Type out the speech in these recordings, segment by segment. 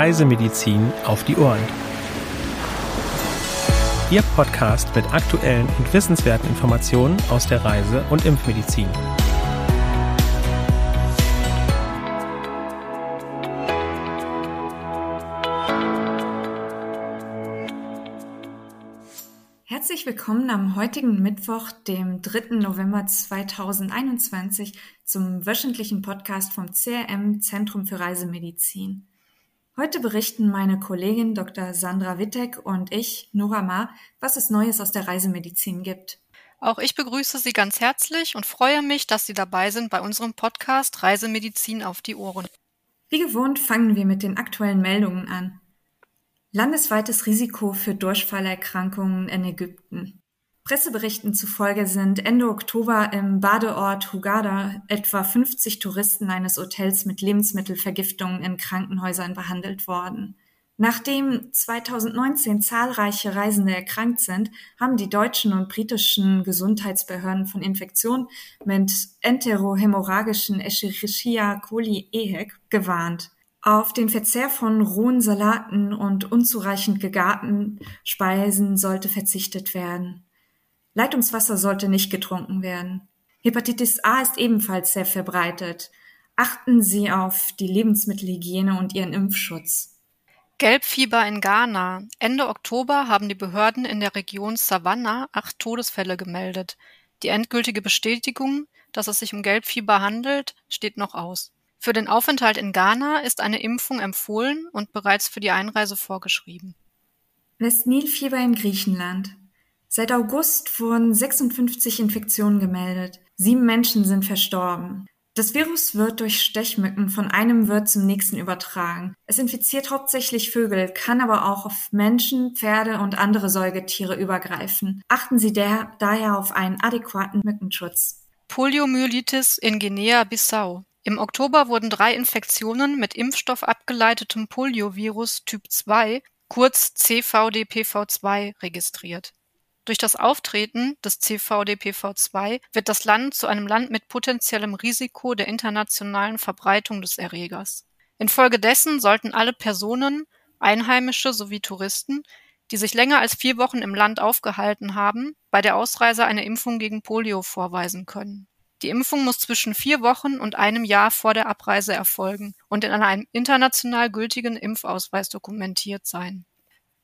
Reisemedizin auf die Ohren. Ihr Podcast mit aktuellen und wissenswerten Informationen aus der Reise- und Impfmedizin. Herzlich willkommen am heutigen Mittwoch, dem 3. November 2021, zum wöchentlichen Podcast vom CRM Zentrum für Reisemedizin. Heute berichten meine Kollegin Dr. Sandra Wittek und ich, Nora Ma, was es Neues aus der Reisemedizin gibt. Auch ich begrüße Sie ganz herzlich und freue mich, dass Sie dabei sind bei unserem Podcast Reisemedizin auf die Ohren. Wie gewohnt fangen wir mit den aktuellen Meldungen an. Landesweites Risiko für Durchfallerkrankungen in Ägypten. Presseberichten zufolge sind Ende Oktober im Badeort Hurghada etwa 50 Touristen eines Hotels mit Lebensmittelvergiftungen in Krankenhäusern behandelt worden. Nachdem 2019 zahlreiche Reisende erkrankt sind, haben die deutschen und britischen Gesundheitsbehörden von Infektionen mit enterohämorrhagischen Escherichia coli EHEC gewarnt. Auf den Verzehr von rohen Salaten und unzureichend gegarten Speisen sollte verzichtet werden. Leitungswasser sollte nicht getrunken werden. Hepatitis A ist ebenfalls sehr verbreitet. Achten Sie auf die Lebensmittelhygiene und Ihren Impfschutz. Gelbfieber in Ghana. Ende Oktober haben die Behörden in der Region Savannah acht Todesfälle gemeldet. Die endgültige Bestätigung, dass es sich um Gelbfieber handelt, steht noch aus. Für den Aufenthalt in Ghana ist eine Impfung empfohlen und bereits für die Einreise vorgeschrieben. Westnilfieber in Griechenland. Seit August wurden 56 Infektionen gemeldet. Sieben Menschen sind verstorben. Das Virus wird durch Stechmücken von einem Wirt zum nächsten übertragen. Es infiziert hauptsächlich Vögel, kann aber auch auf Menschen, Pferde und andere Säugetiere übergreifen. Achten Sie daher auf einen adäquaten Mückenschutz. Poliomyelitis in Guinea-Bissau. Im Oktober wurden drei Infektionen mit impfstoffabgeleitetem Poliovirus Typ 2, kurz CVDPV2, registriert. Durch das Auftreten des CVDPV2 wird das Land zu einem Land mit potenziellem Risiko der internationalen Verbreitung des Erregers. Infolgedessen sollten alle Personen, Einheimische sowie Touristen, die sich länger als vier Wochen im Land aufgehalten haben, bei der Ausreise eine Impfung gegen Polio vorweisen können. Die Impfung muss zwischen vier Wochen und einem Jahr vor der Abreise erfolgen und in einem international gültigen Impfausweis dokumentiert sein.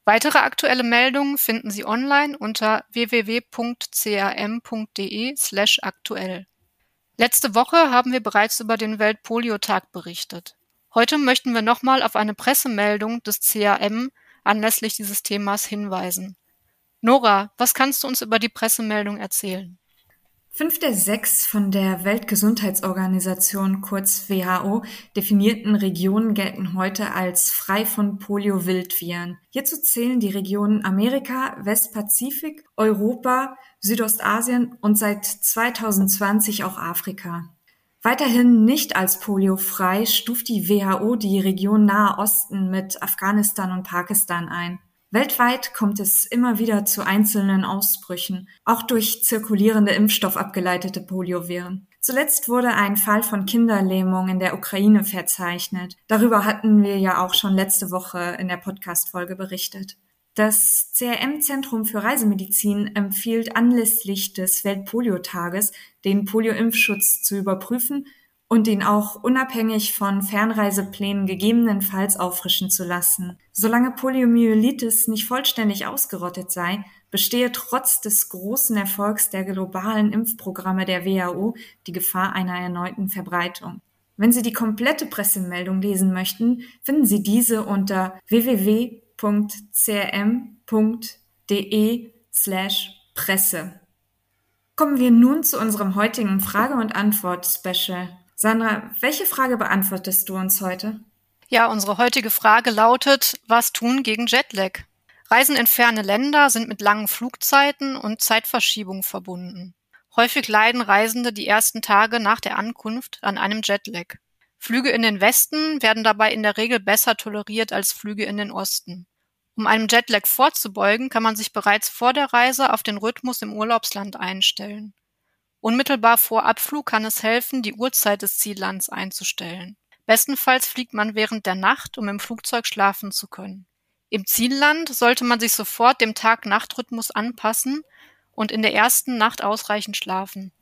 Weitere aktuelle Meldungen finden Sie online unter www.cam.de/aktuell. Letzte Woche haben wir bereits über den Weltpoliotag berichtet. Heute möchten wir nochmal auf eine Pressemeldung des CAM anlässlich dieses Themas hinweisen. Nora, was kannst du uns über die Pressemeldung erzählen? Fünf der sechs von der Weltgesundheitsorganisation kurz WHO definierten Regionen gelten heute als frei von Polio-Wildviren. Hierzu zählen die Regionen Amerika, Westpazifik, Europa, Südostasien und seit 2020 auch Afrika. Weiterhin nicht als poliofrei stuft die WHO die Region Nahe Osten mit Afghanistan und Pakistan ein. Weltweit kommt es immer wieder zu einzelnen Ausbrüchen, auch durch zirkulierende impfstoffabgeleitete Polioviren. Zuletzt wurde ein Fall von Kinderlähmung in der Ukraine verzeichnet. Darüber hatten wir ja auch schon letzte Woche in der Podcast-Folge berichtet. Das CRM-Zentrum für Reisemedizin empfiehlt anlässlich des Weltpoliotages, den Polioimpfschutz zu überprüfen und ihn auch unabhängig von Fernreiseplänen gegebenenfalls auffrischen zu lassen. Solange Poliomyelitis nicht vollständig ausgerottet sei, bestehe trotz des großen Erfolgs der globalen Impfprogramme der WHO die Gefahr einer erneuten Verbreitung. Wenn Sie die komplette Pressemeldung lesen möchten, finden Sie diese unter www.crm.de slash Presse. Kommen wir nun zu unserem heutigen Frage- und Antwort-Special. Sandra, welche Frage beantwortest du uns heute? Ja, unsere heutige Frage lautet, was tun gegen Jetlag? Reisen in ferne Länder sind mit langen Flugzeiten und Zeitverschiebung verbunden. Häufig leiden Reisende die ersten Tage nach der Ankunft an einem Jetlag. Flüge in den Westen werden dabei in der Regel besser toleriert als Flüge in den Osten. Um einem Jetlag vorzubeugen, kann man sich bereits vor der Reise auf den Rhythmus im Urlaubsland einstellen. Unmittelbar vor Abflug kann es helfen, die Uhrzeit des Ziellands einzustellen. Bestenfalls fliegt man während der Nacht, um im Flugzeug schlafen zu können. Im Zielland sollte man sich sofort dem Tag-Nacht-Rhythmus anpassen und in der ersten Nacht ausreichend schlafen.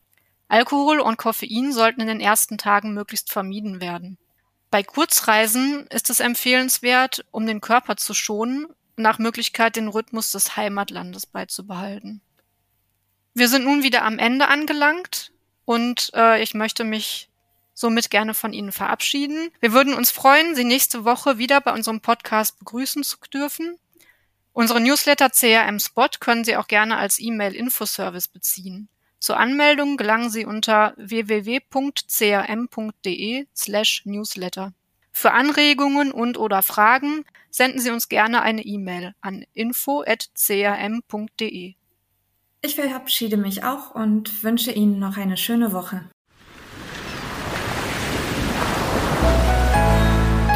Alkohol und Koffein sollten in den ersten Tagen möglichst vermieden werden. Bei Kurzreisen ist es empfehlenswert, um den Körper zu schonen, nach Möglichkeit den Rhythmus des Heimatlandes beizubehalten. Wir sind nun wieder am Ende angelangt und äh, ich möchte mich somit gerne von Ihnen verabschieden. Wir würden uns freuen, Sie nächste Woche wieder bei unserem Podcast begrüßen zu dürfen. Unsere Newsletter CRM Spot können Sie auch gerne als E-Mail-Infoservice beziehen. Zur Anmeldung gelangen Sie unter www.crm.de slash newsletter. Für Anregungen und oder Fragen senden Sie uns gerne eine E-Mail an info.crm.de. Ich verabschiede mich auch und wünsche Ihnen noch eine schöne Woche.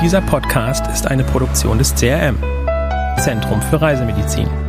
Dieser Podcast ist eine Produktion des CRM, Zentrum für Reisemedizin.